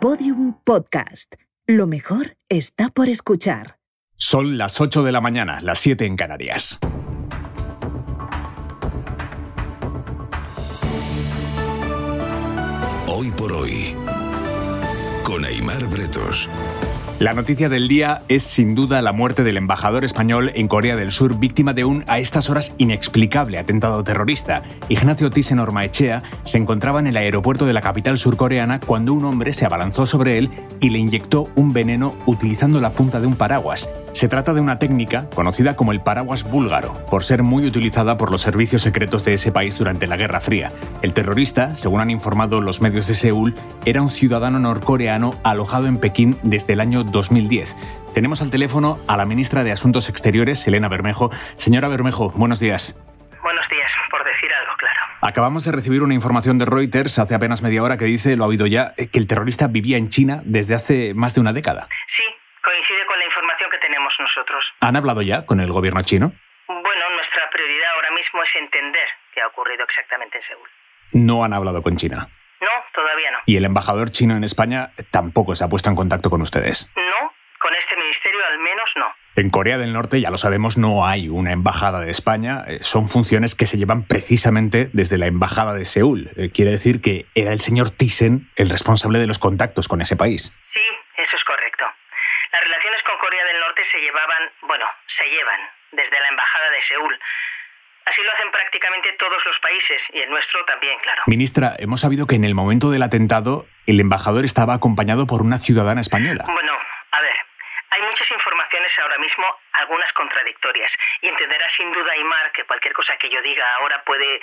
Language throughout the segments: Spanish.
Podium Podcast. Lo mejor está por escuchar. Son las 8 de la mañana, las 7 en Canarias. Hoy por hoy, con Aymar Bretos. La noticia del día es sin duda la muerte del embajador español en Corea del Sur, víctima de un a estas horas inexplicable atentado terrorista. Ignacio Thyssen Ormaechea se encontraba en el aeropuerto de la capital surcoreana cuando un hombre se abalanzó sobre él y le inyectó un veneno utilizando la punta de un paraguas. Se trata de una técnica conocida como el paraguas búlgaro, por ser muy utilizada por los servicios secretos de ese país durante la Guerra Fría. El terrorista, según han informado los medios de Seúl, era un ciudadano norcoreano alojado en Pekín desde el año 2010. Tenemos al teléfono a la ministra de Asuntos Exteriores, Elena Bermejo. Señora Bermejo, buenos días. Buenos días, por decir algo, claro. Acabamos de recibir una información de Reuters hace apenas media hora que dice, lo ha oído ya, que el terrorista vivía en China desde hace más de una década. Sí, coincide con la información que tenemos nosotros. ¿Han hablado ya con el gobierno chino? Bueno, nuestra prioridad ahora mismo es entender qué ha ocurrido exactamente en Seúl. No han hablado con China. No, todavía no. Y el embajador chino en España tampoco se ha puesto en contacto con ustedes. No, con este ministerio al menos no. En Corea del Norte, ya lo sabemos, no hay una embajada de España. Eh, Son funciones que se llevan precisamente desde la embajada de Seúl. Eh, Quiere decir que era el señor Thyssen el responsable de los contactos con ese país. Sí, eso es correcto. Las relaciones con Corea del Norte se llevaban, bueno, se llevan desde la embajada de Seúl. Así lo hacen prácticamente todos los países y el nuestro también, claro. Ministra, hemos sabido que en el momento del atentado el embajador estaba acompañado por una ciudadana española. Bueno, a ver, hay muchas informaciones ahora mismo, algunas contradictorias, y entenderá sin duda Aymar que cualquier cosa que yo diga ahora puede,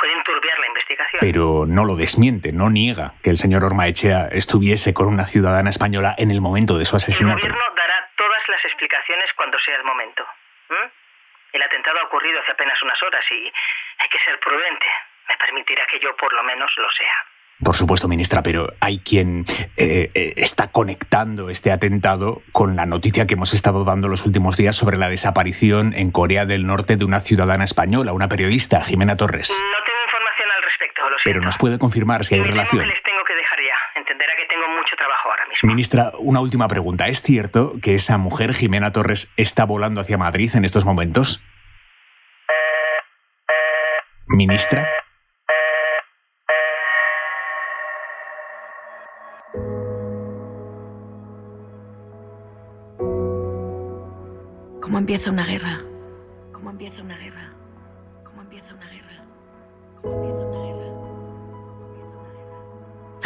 puede enturbiar la investigación. Pero no lo desmiente, no niega que el señor Ormaechea estuviese con una ciudadana española en el momento de su El asesinato. gobierno dará todas las explicaciones cuando sea el momento. El atentado ha ocurrido hace apenas unas horas y hay que ser prudente. Me permitirá que yo por lo menos lo sea. Por supuesto, ministra, pero hay quien eh, eh, está conectando este atentado con la noticia que hemos estado dando los últimos días sobre la desaparición en Corea del Norte de una ciudadana española, una periodista, Jimena Torres. No tengo información al respecto, lo siento. Pero nos puede confirmar si hay relación. que les tengo que dejar ya. Entenderá que tengo mucho trabajo ahora mismo. Ministra, una última pregunta. ¿Es cierto que esa mujer, Jimena Torres, está volando hacia Madrid en estos momentos? Ministra. ¿Cómo empieza una guerra?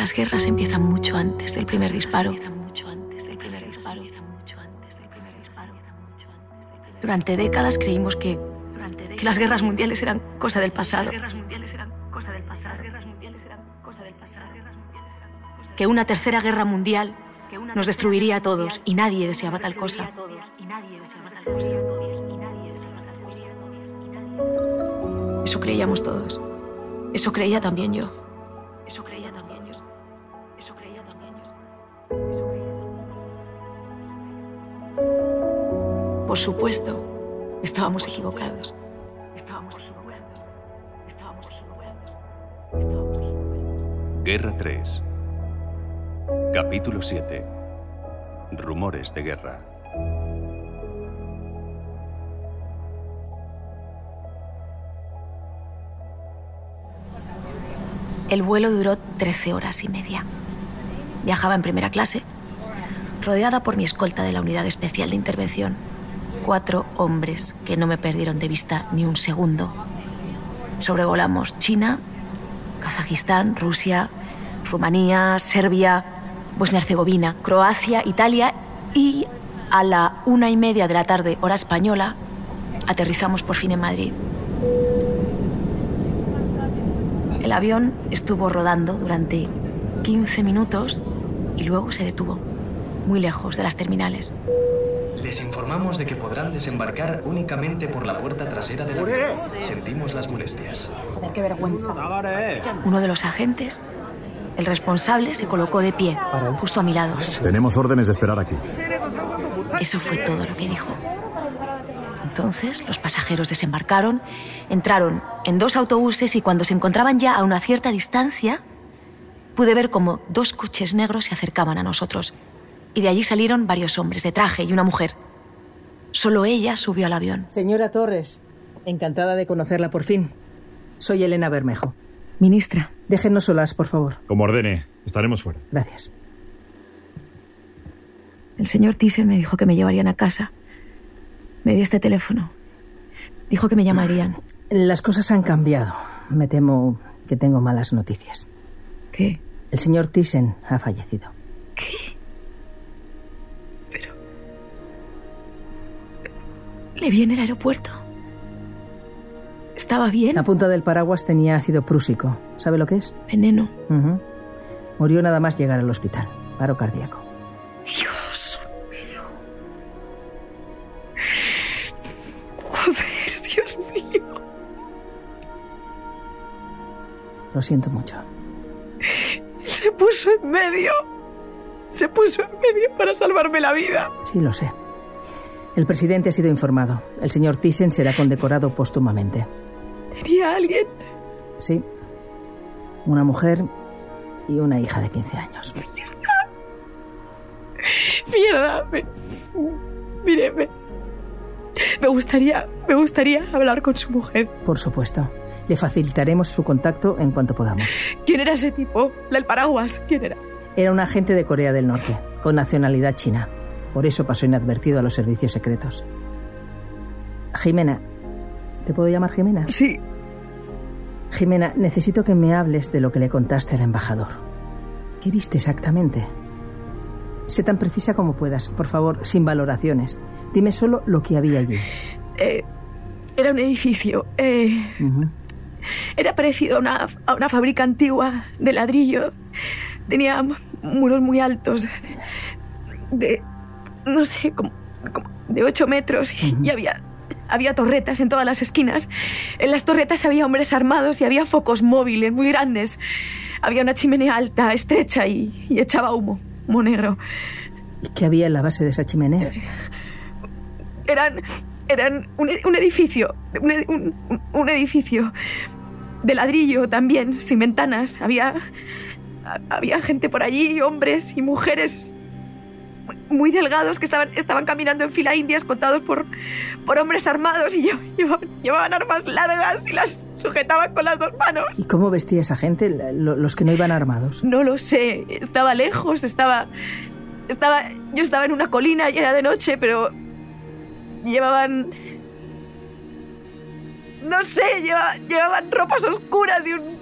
Las guerras empiezan mucho antes del primer disparo. Durante décadas creímos que, las guerras mundiales eran cosa del pasado. Que una tercera guerra mundial nos destruiría a todos y nadie deseaba tal cosa. Eso creíamos todos. Eso creía también yo. Por supuesto, estábamos equivocados. Estábamos equivocados. Estábamos equivocados. Guerra 3. Capítulo 7. Rumores de guerra. El vuelo duró 13 horas y media. Viajaba en primera clase, rodeada por mi escolta de la Unidad Especial de Intervención. Cuatro hombres que no me perdieron de vista ni un segundo. Sobrevolamos China, Kazajistán, Rusia, Rumanía, Serbia, Bosnia-Herzegovina, Croacia, Italia y a la una y media de la tarde, hora española, aterrizamos por fin en Madrid. El avión estuvo rodando durante 15 minutos y luego se detuvo, muy lejos de las terminales. Les informamos de que podrán desembarcar únicamente por la puerta trasera del avión. Sentimos las molestias. Uno de los agentes, el responsable, se colocó de pie, justo a mi lado. Tenemos órdenes de esperar aquí. Eso fue todo lo que dijo. Entonces los pasajeros desembarcaron, entraron en dos autobuses y cuando se encontraban ya a una cierta distancia, pude ver como dos coches negros se acercaban a nosotros. Y de allí salieron varios hombres de traje y una mujer. Solo ella subió al avión. Señora Torres, encantada de conocerla por fin. Soy Elena Bermejo. Ministra. Déjenos solas, por favor. Como ordene, estaremos fuera. Gracias. El señor Thyssen me dijo que me llevarían a casa. Me dio este teléfono. Dijo que me llamarían. Las cosas han cambiado. Me temo que tengo malas noticias. ¿Qué? El señor Thyssen ha fallecido. ¿Qué? ¿Le vi en el aeropuerto? ¿Estaba bien? La punta del paraguas tenía ácido prúsico. ¿Sabe lo que es? Veneno. Murió nada más llegar al hospital. Paro cardíaco. Dios mío. Joder, Dios mío. Lo siento mucho. Se puso en medio. Se puso en medio para salvarme la vida. Sí, lo sé. El presidente ha sido informado. El señor Thyssen será condecorado póstumamente. ¿Tenía alguien? Sí. Una mujer y una hija de 15 años. Mierda. Me... Mire, me... me gustaría, me gustaría hablar con su mujer. Por supuesto. Le facilitaremos su contacto en cuanto podamos. ¿Quién era ese tipo? La del paraguas. ¿Quién era? Era un agente de Corea del Norte, con nacionalidad china. Por eso pasó inadvertido a los servicios secretos. Jimena. ¿Te puedo llamar Jimena? Sí. Jimena, necesito que me hables de lo que le contaste al embajador. ¿Qué viste exactamente? Sé tan precisa como puedas, por favor, sin valoraciones. Dime solo lo que había allí. Eh, era un edificio. eh. Era parecido a una, a una fábrica antigua de ladrillo. Tenía muros muy altos. De. No sé, como, como de ocho metros. Y, y había. Había torretas en todas las esquinas. En las torretas había hombres armados y había focos móviles muy grandes. Había una chimenea alta, estrecha y, y echaba humo, humo negro. ¿Y qué había en la base de esa chimenea? Eran, eran un, un edificio, un, un- un edificio de ladrillo también, sin ventanas. Había, había gente por allí, hombres y mujeres muy delgados que estaban, estaban caminando en fila india, escoltados por, por hombres armados y lle- llevaban, llevaban armas largas y las sujetaban con las dos manos. ¿Y cómo vestía esa gente, los que no iban armados? No lo sé, estaba lejos, estaba, estaba, yo estaba en una colina y era de noche, pero llevaban, no sé, lleva- llevaban ropas oscuras de un,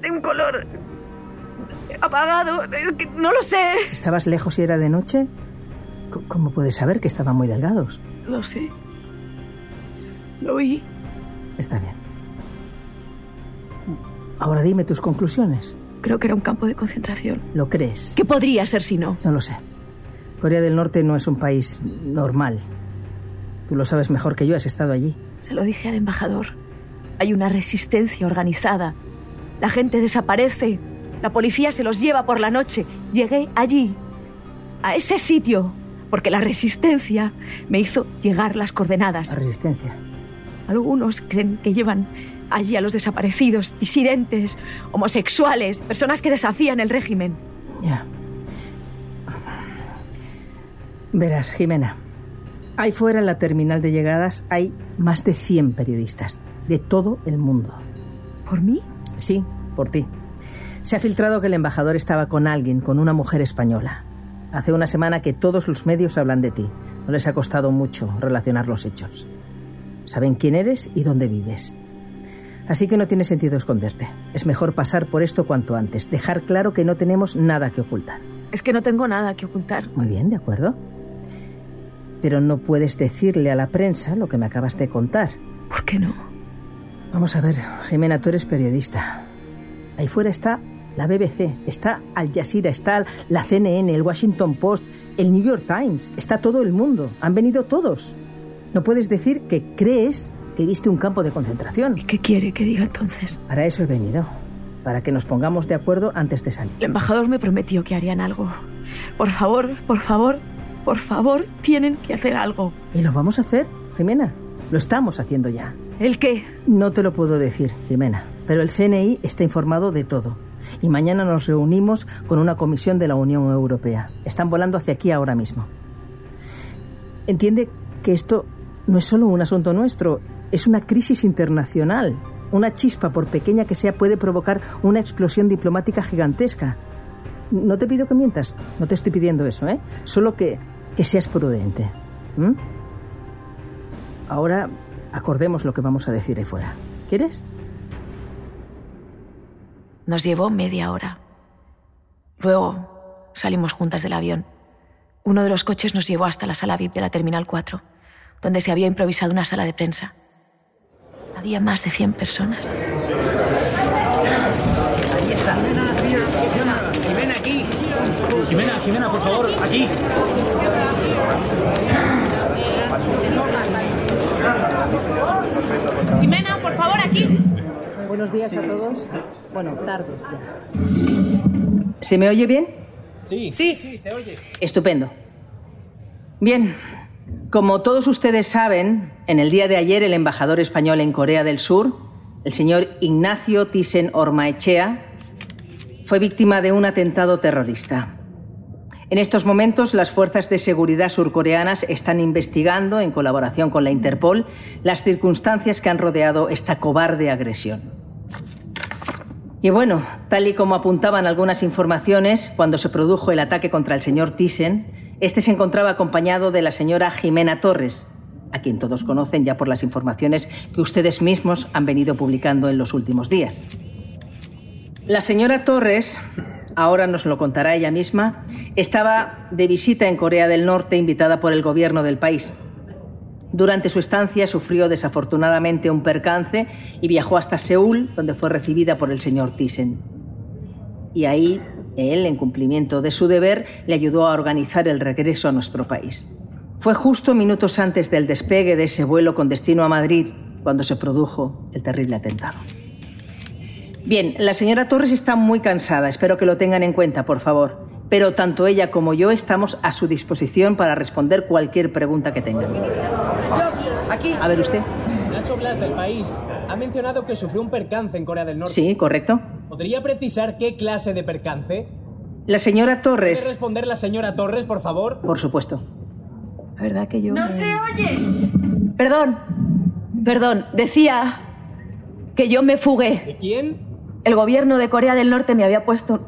de un color apagado, es que no lo sé. Si estabas lejos y era de noche, ¿cómo puedes saber que estaban muy delgados? Lo sé. Lo oí. Está bien. Ahora dime tus conclusiones. Creo que era un campo de concentración. ¿Lo crees? ¿Qué podría ser si no? No lo sé. Corea del Norte no es un país normal. Tú lo sabes mejor que yo, has estado allí. Se lo dije al embajador. Hay una resistencia organizada. La gente desaparece. La policía se los lleva por la noche. Llegué allí, a ese sitio, porque la resistencia me hizo llegar las La coordenadas. resistencia. Algunos creen que llevan allí a los desaparecidos, disidentes, homosexuales, personas que desafían el régimen. Ya. Verás, Jimena. Ahí fuera en la terminal de llegadas hay más de 100 periodistas. De todo el mundo. ¿Por mí? Sí, por ti. Se ha filtrado que el embajador estaba con alguien, con una mujer española. Hace una semana que todos los medios hablan de ti. No les ha costado mucho relacionar los hechos. Saben quién eres y dónde vives. Así que no tiene sentido esconderte. Es mejor pasar por esto cuanto antes. Dejar claro que no tenemos nada que ocultar. Es que no tengo nada que ocultar. Muy bien, de acuerdo. Pero no puedes decirle a la prensa lo que me acabas de contar. ¿Por qué no? Vamos a ver, Jimena, tú eres periodista. Ahí fuera está la BBC, está Al Jazeera, está la CNN, el Washington Post, el New York Times, está todo el mundo. Han venido todos. No puedes decir que crees que viste un campo de concentración. ¿Qué quiere que diga entonces? Para eso he venido. Para que nos pongamos de acuerdo antes de salir. El embajador me prometió que harían algo. Por favor, por favor, por favor, tienen que hacer algo. ¿Y lo vamos a hacer, Jimena? Lo estamos haciendo ya. ¿El qué? No te lo puedo decir, Jimena. Pero el CNI está informado de todo. Y mañana nos reunimos con una comisión de la Unión Europea. Están volando hacia aquí ahora mismo. Entiende que esto no es solo un asunto nuestro, es una crisis internacional. Una chispa, por pequeña que sea, puede provocar una explosión diplomática gigantesca. No te pido que mientas, no te estoy pidiendo eso, ¿eh? Solo que, que seas prudente. Ahora acordemos lo que vamos a decir ahí fuera. ¿Quieres? Nos llevó media hora. Luego salimos juntas del avión. Uno de los coches nos llevó hasta la sala VIP de la Terminal 4, donde se había improvisado una sala de prensa. Había más de 100 personas. Jimena, aquí. Jimena, Jimena, por favor, aquí. Jimena, por favor, aquí. Buenos días a todos. Bueno, tardes ya. ¿Se me oye bien? Sí. Sí. Sí, se oye. Estupendo. Bien, como todos ustedes saben, en el día de ayer el embajador español en Corea del Sur, el señor Ignacio Thyssen Ormaechea, fue víctima de un atentado terrorista. En estos momentos, las fuerzas de seguridad surcoreanas están investigando, en colaboración con la Interpol, las circunstancias que han rodeado esta cobarde agresión. Y bueno, tal y como apuntaban algunas informaciones, cuando se produjo el ataque contra el señor Thyssen, este se encontraba acompañado de la señora Jimena Torres, a quien todos conocen ya por las informaciones que ustedes mismos han venido publicando en los últimos días. La señora Torres, ahora nos lo contará ella misma, estaba de visita en Corea del Norte invitada por el gobierno del país. Durante su estancia sufrió desafortunadamente un percance y viajó hasta Seúl, donde fue recibida por el señor Thyssen. Y ahí, él, en cumplimiento de su deber, le ayudó a organizar el regreso a nuestro país. Fue justo minutos antes del despegue de ese vuelo con destino a Madrid cuando se produjo el terrible atentado. Bien, la señora Torres está muy cansada, espero que lo tengan en cuenta, por favor. Pero tanto ella como yo estamos a su disposición para responder cualquier pregunta que tengan. Aquí. A ver usted. Nacho Blas del país ha mencionado que sufrió un percance en Corea del Norte. Sí, correcto. ¿Podría precisar qué clase de percance? La señora ¿Puede Torres. responder la señora Torres, por favor? Por supuesto. La verdad que yo... ¡No me- se oye! Perdón, perdón, decía que yo me fugué. ¿De quién? El gobierno de Corea del Norte me había puesto,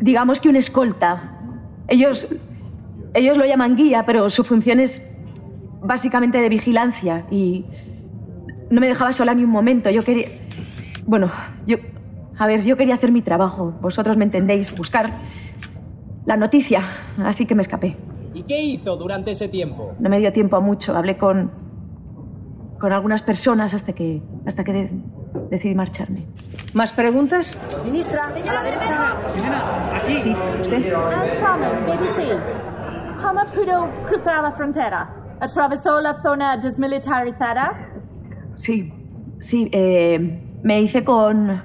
digamos que un escolta. Ellos, ellos lo llaman guía, pero su función es básicamente de vigilancia y no me dejaba sola ni un momento. Yo quería, bueno, yo, a ver, yo quería hacer mi trabajo. Vosotros me entendéis, buscar la noticia, así que me escapé. ¿Y qué hizo durante ese tiempo? No me dio tiempo a mucho. Hablé con, con algunas personas hasta que, hasta que de- decidí marcharme. ¿Más preguntas? Ministra, a la derecha. Jimena, aquí. Sí, usted. Anne Thomas, BBC. Como pudo cruzar la frontera? ¿Atravesó la zona desmilitarizada? Sí, sí. eh, me hice con.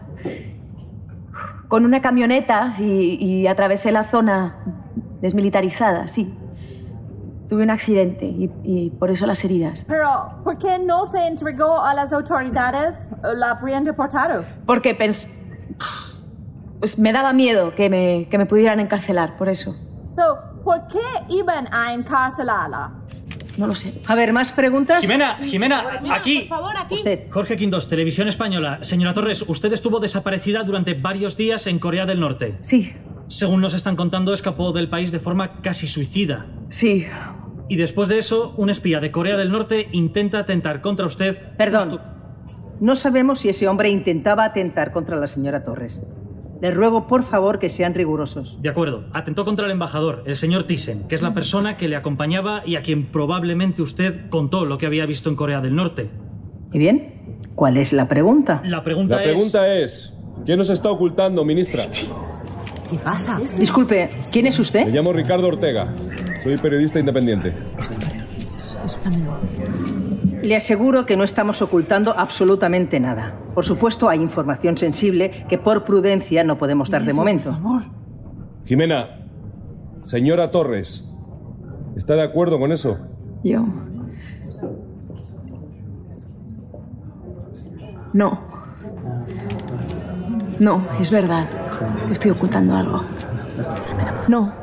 con una camioneta y, y atravesé la zona desmilitarizada, sí. Tuve un accidente y, y por eso las heridas. Pero, ¿por qué no se entregó a las autoridades? La habrían deportado. Porque pens Pues me daba miedo que me, que me pudieran encarcelar, por eso. So, ¿por qué iban a encarcelarla? No lo sé. A ver, ¿más preguntas? Jimena, Jimena, aquí. Por favor, aquí. Usted. Jorge Quindos, Televisión Española. Señora Torres, usted estuvo desaparecida durante varios días en Corea del Norte. Sí, Según nos están contando, escapó del país de forma casi suicida. sí. Y después de eso, un espía de Corea del Norte intenta atentar contra usted. Perdón. justo- No sabemos si ese hombre intentaba atentar contra la señora Torres. Les ruego, por favor, que sean rigurosos. De acuerdo, atentó contra el embajador, el señor Thyssen, que es la persona que le acompañaba y a quien probablemente usted contó lo que había visto en Corea del Norte. ¿Y bien? ¿Cuál es la pregunta? La pregunta La es... pregunta es, ¿qué nos está ocultando, ministra? ¿Qué pasa? Disculpe, ¿quién es Me usted? llamo Ricardo Ortega. Soy periodista independiente. Le aseguro que no estamos ocultando absolutamente nada. Por supuesto, hay información sensible que por prudencia no podemos dar de momento. Jimena, señora Torres, ¿está de acuerdo con eso? Yo. No. No, es verdad. que Estoy ocultando algo. No,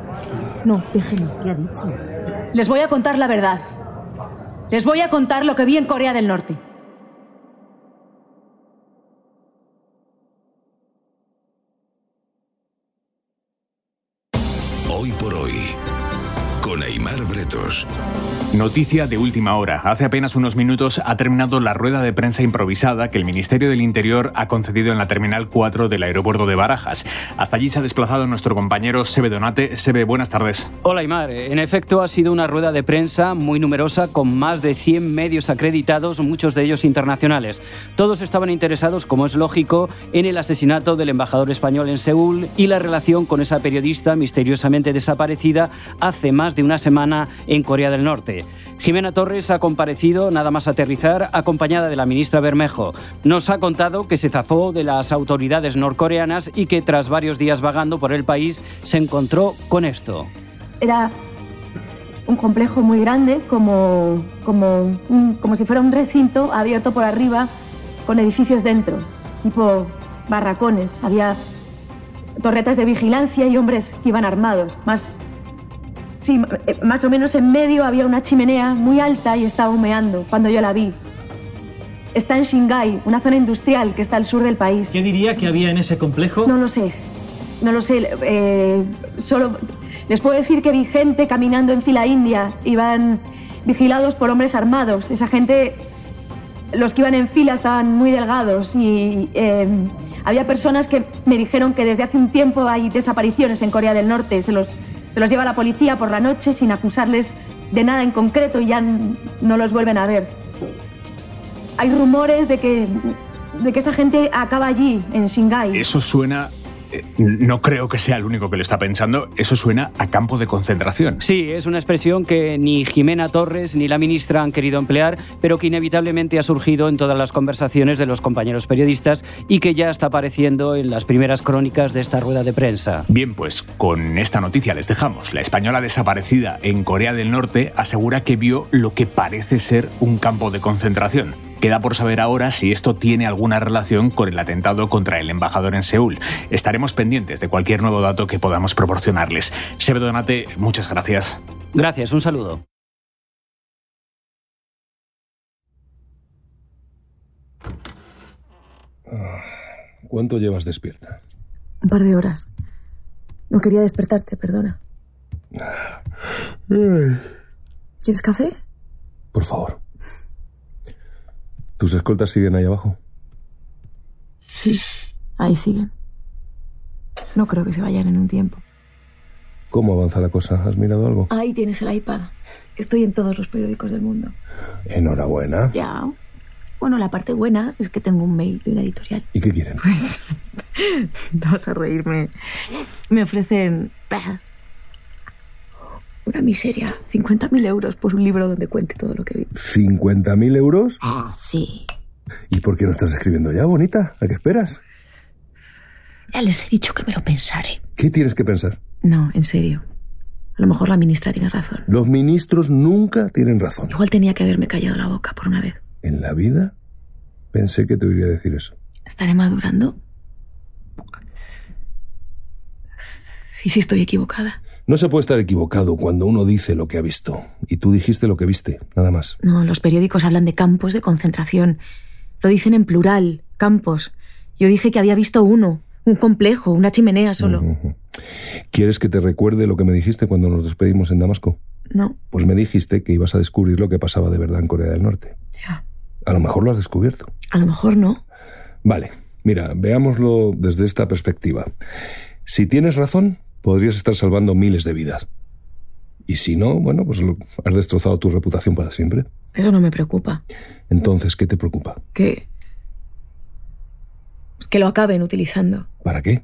no, déjeme. ¿Qué ha dicho? Les voy a contar la verdad. Les voy a contar lo que vi en Corea del Norte. Noticia de última hora. Hace apenas unos minutos ha terminado la rueda de prensa improvisada que el Ministerio del Interior ha concedido en la Terminal 4 del aeropuerto de Barajas. Hasta allí se ha desplazado nuestro compañero Sebe Donate. Sebe, buenas tardes. Hola, Aymar. En efecto, ha sido una rueda de prensa muy numerosa con más de 100 medios acreditados, muchos de ellos internacionales. Todos estaban interesados, como es lógico, en el asesinato del embajador español en Seúl y la relación con esa periodista misteriosamente desaparecida hace más de una semana en Corea del Norte. Jimena Torres ha comparecido nada más aterrizar acompañada de la ministra Bermejo. Nos ha contado que se zafó de las autoridades norcoreanas y que tras varios días vagando por el país se encontró con esto. Era un complejo muy grande, como, como, como si fuera un recinto abierto por arriba con edificios dentro, tipo barracones. Había torretas de vigilancia y hombres que iban armados. Más, sí, eh, más o menos en medio había una chimenea muy alta y estaba humeando cuando yo la vi. Está en Shingai, una zona industrial que está al sur del país. ¿Qué diría que había en ese complejo? No lo sé. No lo sé. eh, solo les puedo decir que vi gente caminando en fila india. Iban vigilados por hombres armados. Esa gente, los que iban en fila estaban muy delgados y eh, había personas que me dijeron que desde hace un tiempo hay desapariciones en Corea del Norte. Se los, se los lleva la policía por la noche sin acusarles de nada en concreto y ya no los vuelven a ver. Hay rumores de que, de que esa gente acaba allí, en Shingai. Eso suena... eh, No creo que sea el único que lo está pensando. Eso suena a campo de concentración. Sí, es una expresión que ni Jimena Torres ni la ministra han querido emplear, pero que inevitablemente ha surgido en todas las conversaciones de los compañeros periodistas y que ya está apareciendo en las primeras crónicas de esta rueda de prensa. Bien, pues con esta noticia les dejamos. La española desaparecida en Corea del Norte asegura que vio lo que parece ser un campo de concentración. Queda por saber ahora si esto tiene alguna relación con el atentado contra el embajador en Seúl. Estaremos pendientes de cualquier nuevo dato que podamos proporcionarles. Sebe Donate, muchas gracias. Gracias, un saludo. ¿Cuánto llevas despierta? Un par de horas. No quería despertarte, perdona. ¿Quieres café? Por favor. ¿Tus escoltas siguen ahí abajo? Sí, ahí siguen. No creo que se vayan en un tiempo. ¿Cómo avanza la cosa? ¿Has mirado algo? Ahí tienes el iPad. Estoy en todos los periódicos del mundo. Enhorabuena. Ya. Bueno, la parte buena es que tengo un mail de una editorial. ¿Y qué quieren? Pues. vas a reírme. Me ofrecen. Una miseria. 50.000 euros por un libro donde cuente todo lo que vi. ¿50.000 euros? Ah, sí. ¿Y por qué no estás escribiendo ya, bonita? ¿A qué esperas? Ya les he dicho que me lo pensaré. ¿Qué tienes que pensar? No, en serio. A lo mejor la ministra tiene razón. Los ministros nunca tienen razón. Igual tenía que haberme callado la boca por una vez. En la vida pensé que te oiría decir eso. ¿Estaré madurando? ¿Y si estoy equivocada? No se puede estar equivocado cuando uno dice lo que ha visto. Y tú dijiste lo que viste, nada más. No, los periódicos hablan de campos de concentración. Lo dicen en plural, campos. Yo dije que había visto uno, un complejo, una chimenea solo. ¿Quieres que te recuerde lo que me dijiste cuando nos despedimos en Damasco? No, Pues me dijiste que ibas a descubrir lo que pasaba de verdad en Corea del Norte. ya. A lo mejor lo has descubierto. A lo mejor no. Vale, mira, veámoslo desde esta perspectiva. Si tienes razón, podrías estar salvando miles de vidas. Y si no, bueno, pues lo- has destrozado tu reputación para siempre. Eso no me preocupa. Entonces, ¿qué te preocupa? Que. que lo acaben utilizando. ¿Para qué?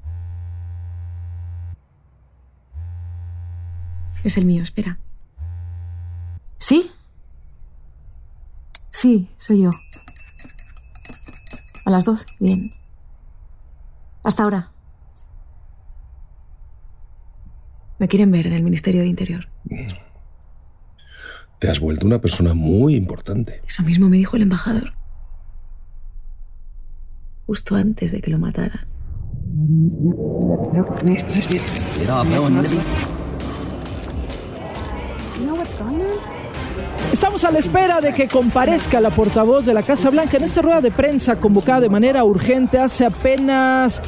Es el mío, espera. ¿Sí? Sí, soy yo. A las dos, bien. Hasta ahora. Me quieren ver en el Ministerio de Interior. Te has vuelto una persona muy importante. Eso mismo me dijo el embajador. Justo antes de que lo mataran. Estamos a la espera de que comparezca la portavoz de la Casa Blanca en esta rueda de prensa convocada de manera urgente hace apenas...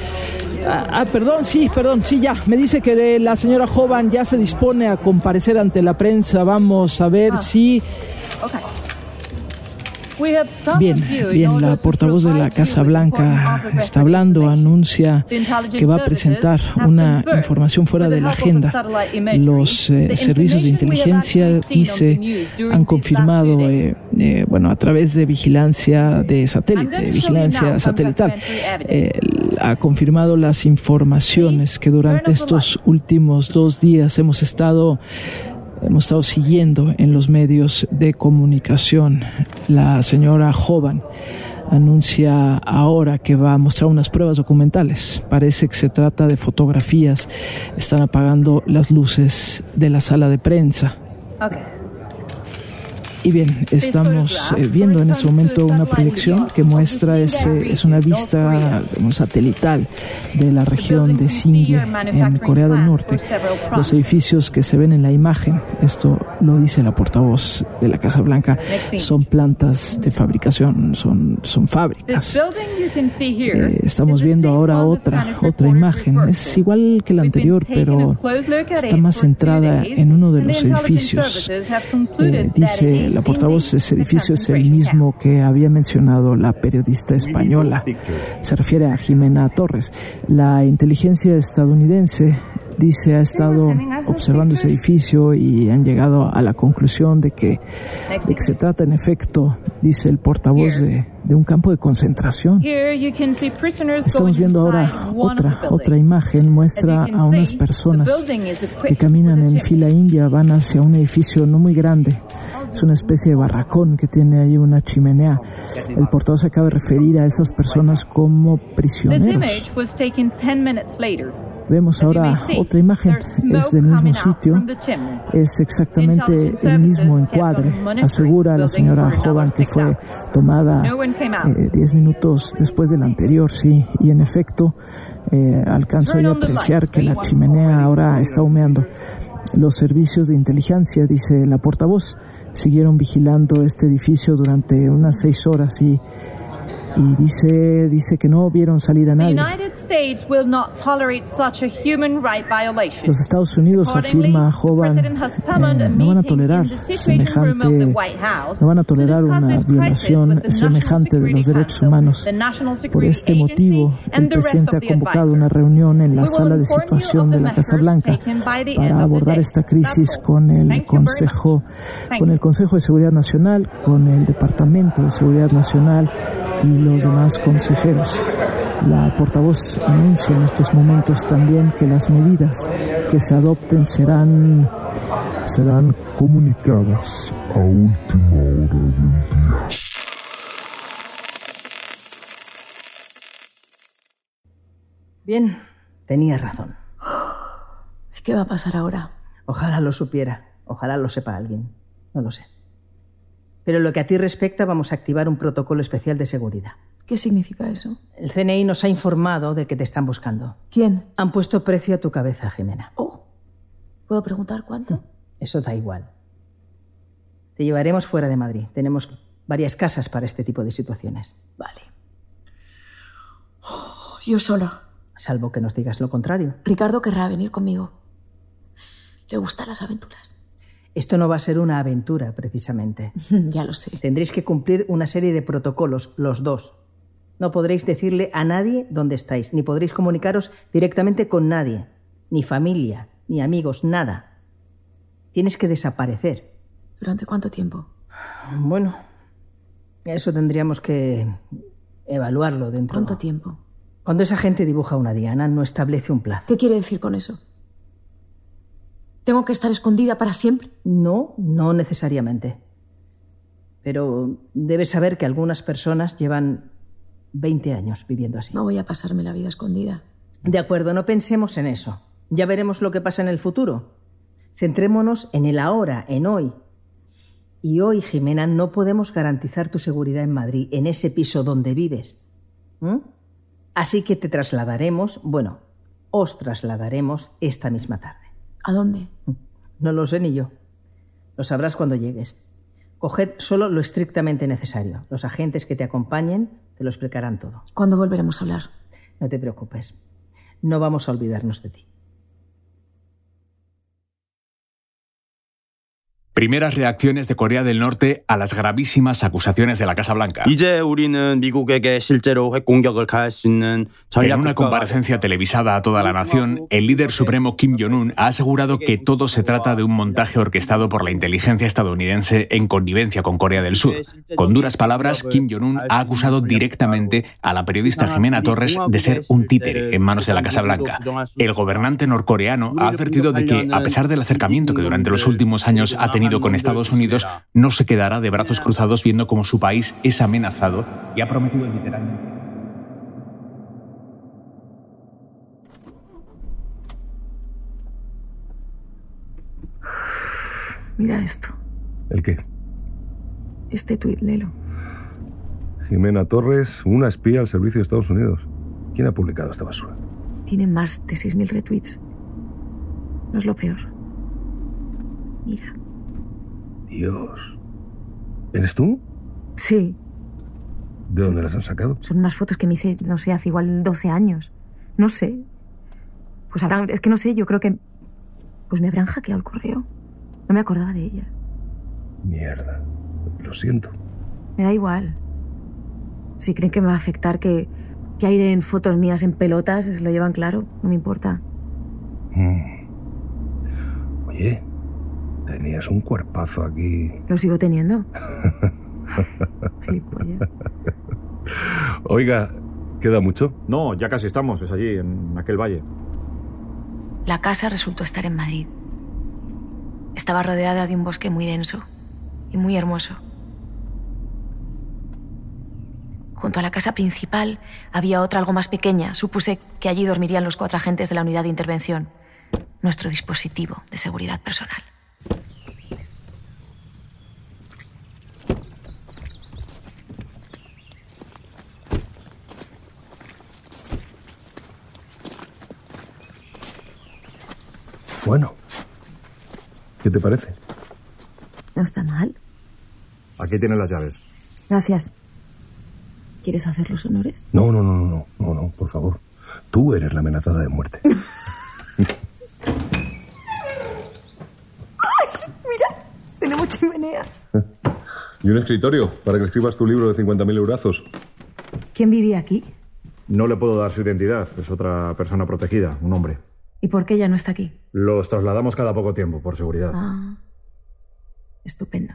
Ah, ah, perdón, sí, perdón, sí, ya. Me dice que la señora Jovan ya se dispone a comparecer ante la prensa. Vamos a ver si... Bien, bien, la portavoz de la Casa Blanca está hablando, anuncia que va a presentar una información fuera de la agenda. Los eh, servicios de inteligencia, dice, han confirmado, eh, eh, bueno, a través de vigilancia de satélite, vigilancia satelital, ha confirmado las informaciones que durante estos últimos dos días hemos estado hemos estado siguiendo en los medios de comunicación. La señora Jovan anuncia ahora que va a mostrar unas pruebas documentales. Parece que se trata de fotografías. Están apagando las luces de la sala de prensa. Y bien, estamos eh, viendo en este momento una proyección que muestra, es, es una vista satelital de la región de Singi en Corea del Norte. Los edificios que se ven en la imagen, esto lo dice la portavoz de la Casa Blanca, son plantas de fabricación, son, son fábricas. Eh, estamos viendo ahora otra, otra imagen. Es igual que la anterior, pero está más centrada en uno de los edificios. Eh, dice la portavoz de ese edificio es el mismo que había mencionado la periodista española. Se refiere a Jimena Torres. La inteligencia estadounidense dice ha estado observando ese edificio y han llegado a la conclusión de que, de que se trata en efecto, dice el portavoz de, de un campo de concentración. Estamos viendo ahora otra, otra imagen, muestra a unas personas que caminan en fila india, van hacia un edificio no muy grande, es una especie de barracón que tiene ahí una chimenea. El portavoz se acaba de referir a esas personas como prisioneros. Vemos ahora otra imagen, es del mismo sitio, es exactamente el mismo encuadre. Asegura la señora Jovan que fue tomada 10 eh, minutos después del anterior, sí, y en efecto eh, alcanzo a apreciar que la chimenea ahora está humeando. Los servicios de inteligencia, dice la portavoz, siguieron vigilando este edificio durante unas seis horas y y dice, dice que no vieron salir a nadie. Los Estados Unidos, afirma Jovan, eh, no van a tolerar semejante, no van a tolerar una violación semejante de los derechos humanos. Por este motivo, el presidente ha convocado una reunión en la sala de situación de la Casa Blanca para abordar esta crisis con el Consejo, con el Consejo de Seguridad Nacional, con el Departamento de Seguridad Nacional y los demás consejeros. La portavoz anuncia en estos momentos también que las medidas que se adopten serán serán comunicadas a última hora del día. Bien, tenía razón. ¿Qué va a pasar ahora? Ojalá lo supiera. Ojalá lo sepa alguien. No lo sé. Pero lo que a ti respecta, vamos a activar un protocolo especial de seguridad. ¿Qué significa eso? El CNI nos ha informado de que te están buscando. ¿Quién? Han puesto precio a tu cabeza, Jimena. Oh. ¿Puedo preguntar cuánto? Eso da igual. Te llevaremos fuera de Madrid. Tenemos varias casas para este tipo de situaciones. Vale. Oh, yo sola. Salvo que nos digas lo contrario. Ricardo querrá venir conmigo. Le gustan las aventuras. Esto no va a ser una aventura, precisamente. ya lo sé. Tendréis que cumplir una serie de protocolos, los dos. No podréis decirle a nadie dónde estáis, ni podréis comunicaros directamente con nadie, ni familia, ni amigos, nada. Tienes que desaparecer. ¿Durante cuánto tiempo? Bueno, eso tendríamos que evaluarlo dentro. ¿Cuánto tiempo? Cuando esa gente dibuja una diana, no establece un plazo. ¿Qué quiere decir con eso? ¿Tengo que estar escondida para siempre? No, no necesariamente. Pero debes saber que algunas personas llevan 20 años viviendo así. No voy a pasarme la vida escondida. De acuerdo, no pensemos en eso. Ya veremos lo que pasa en el futuro. Centrémonos en el ahora, en hoy. Y hoy, Jimena, no podemos garantizar tu seguridad en Madrid, en ese piso donde vives. ¿Mm? Así que te trasladaremos, bueno, os trasladaremos esta misma tarde. ¿A dónde? No lo sé ni yo. Lo sabrás cuando llegues. Coged solo lo estrictamente necesario. Los agentes que te acompañen te lo explicarán todo. ¿Cuándo volveremos a hablar? No te preocupes. No vamos a olvidarnos de ti. Primeras reacciones de Corea del Norte a las gravísimas acusaciones de la Casa Blanca. En una comparecencia televisada a toda la nación, el líder supremo Kim Jong-un ha asegurado que todo se trata de un montaje orquestado por la inteligencia estadounidense en connivencia con Corea del Sur. Con duras palabras, Kim Jong-un ha acusado directamente a la periodista Jimena Torres de ser un títere en manos de la Casa Blanca. El gobernante norcoreano ha advertido de que, a pesar del acercamiento que durante los últimos años ha tenido con Estados Unidos, no se quedará de brazos cruzados viendo cómo su país es amenazado y ha prometido literalmente. Mira esto. ¿El qué? Este tuit, léelo. Jimena Torres, una espía al servicio de Estados Unidos. ¿Quién ha publicado esta basura? Tiene más de 6.000 retweets. No es lo peor. Mira. Dios. ¿Eres tú? Sí. ¿De dónde las han sacado? Son unas fotos que me hice, no sé, hace igual 12 años. No sé. Pues habrán, es que no sé, yo creo que... Pues me habrán hackeado el correo. No me acordaba de ella. Mierda. Lo siento. Me da igual. Si creen que me va a afectar que, que aire en fotos mías en pelotas, se lo llevan claro. No me importa. Mm. Oye, tenías un cuerpazo aquí. Lo sigo teniendo. Oiga, ¿queda mucho? No, ya casi estamos. Es allí, en aquel valle. La casa resultó estar en Madrid. Estaba rodeada de un bosque muy denso y muy hermoso. Junto a la casa principal había otra algo más pequeña. Supuse que allí dormirían los cuatro agentes de la unidad de intervención. Nuestro dispositivo de seguridad personal. Bueno. ¿Qué te parece? No está mal. Aquí tienes las llaves. Gracias. ¿Quieres hacer los honores? No, no, no, no, no, no, no, por favor. Tú eres la amenazada de muerte. Mira, tenemos chimenea. Y un escritorio para que escribas tu libro de 50.000 eurazos. ¿Quién vivía aquí? No le puedo dar su identidad. Es otra persona protegida, un hombre. ¿Y por qué ella no está aquí? Los trasladamos cada poco tiempo, por seguridad. Ah, estupendo.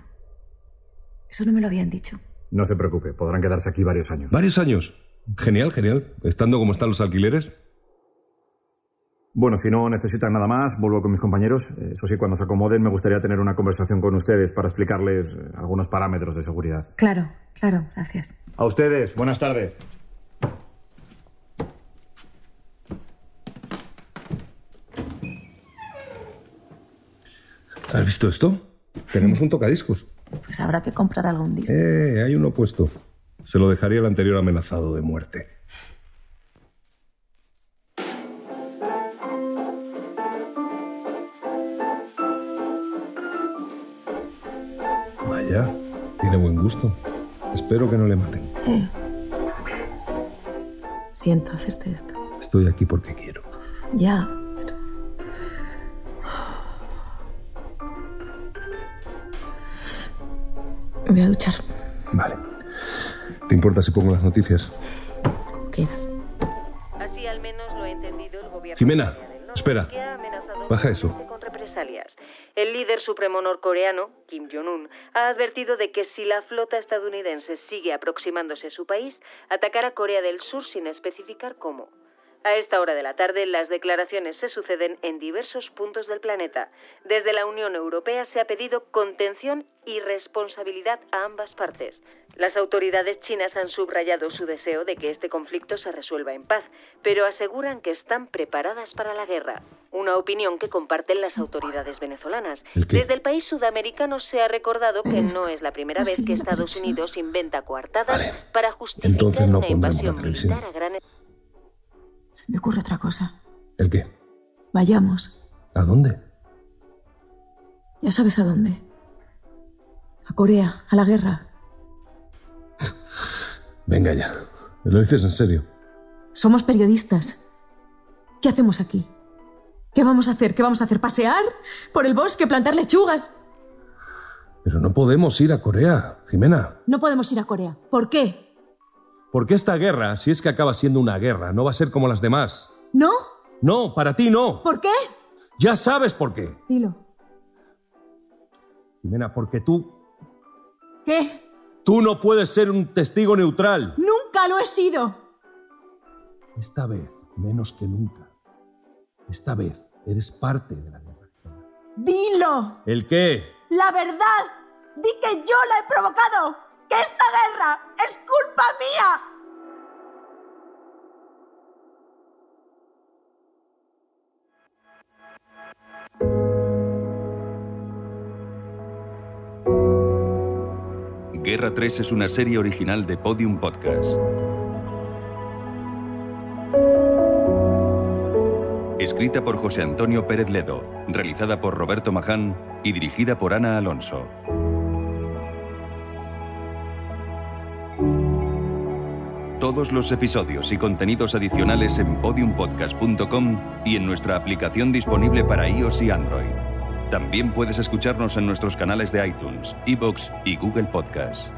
Eso no me lo habían dicho. No se preocupe, podrán quedarse aquí varios años. ¿Varios años? Genial, genial. Estando como están los alquileres. Bueno, si no necesitan nada más, vuelvo con mis compañeros. Eso sí, cuando se acomoden, me gustaría tener una conversación con ustedes para explicarles eh, algunos parámetros de seguridad. Claro, claro, gracias. A ustedes, buenas tardes. ¿Has visto esto? Tenemos un tocadiscos. Pues habrá que comprar algún disco. Eh, hay uno puesto. Se lo dejaría el anterior amenazado de muerte. Vaya, tiene buen gusto. Espero que no le maten. Eh. Siento hacerte esto. Estoy aquí porque quiero. Ya. Me voy a duchar. Vale. ¿Te importa si pongo las noticias? Como quieras. Así al menos lo ha entendido el gobierno. Jimena, Norte, espera. Baja eso. con represalias. El líder supremo norcoreano, Kim Jong-un, ha advertido de que si la flota estadounidense sigue aproximándose a su país, atacará Corea del Sur sin especificar cómo. A esta hora de la tarde, las declaraciones se suceden en diversos puntos del planeta. Desde la Unión Europea se ha pedido contención y responsabilidad a ambas partes. Las autoridades chinas han subrayado su deseo de que este conflicto se resuelva en paz, pero aseguran que están preparadas para la guerra. Una opinión que comparten las autoridades venezolanas. Desde el país sudamericano se ha recordado que no es la primera vez que Estados Unidos inventa coartadas para justificar una invasión militar a gran Se me ocurre otra cosa. ¿El qué? Vayamos. ¿A dónde? Ya sabes a dónde. A Corea, a la guerra. Venga ya. ¿Me lo dices en serio? Somos periodistas. ¿Qué hacemos aquí? ¿Qué vamos a hacer? ¿Qué vamos a hacer? ¿Pasear? ¿Por el bosque? ¿Plantar lechugas? Pero no podemos ir a Corea, Jimena. No podemos ir a Corea. ¿Por qué? Porque esta guerra, si es que acaba siendo una guerra, no va a ser como las demás. ¿No? No, para ti no. ¿Por qué? Ya sabes por qué. Dilo. Jimena, porque tú... ¿Qué? Tú no puedes ser un testigo neutral. Nunca lo he sido. Esta vez, menos que nunca. Esta vez eres parte de la guerra. Dilo. ¿El qué? La verdad. Di que yo la he provocado. Que esta guerra es culpa mía. Guerra 3 es una serie original de Podium Podcast. Escrita por José Antonio Pérez Ledo, realizada por Roberto Maján y dirigida por Ana Alonso. Todos los episodios y contenidos adicionales en podiumpodcast.com y en nuestra aplicación disponible para iOS y Android. También puedes escucharnos en nuestros canales de iTunes, iBox y Google Podcast.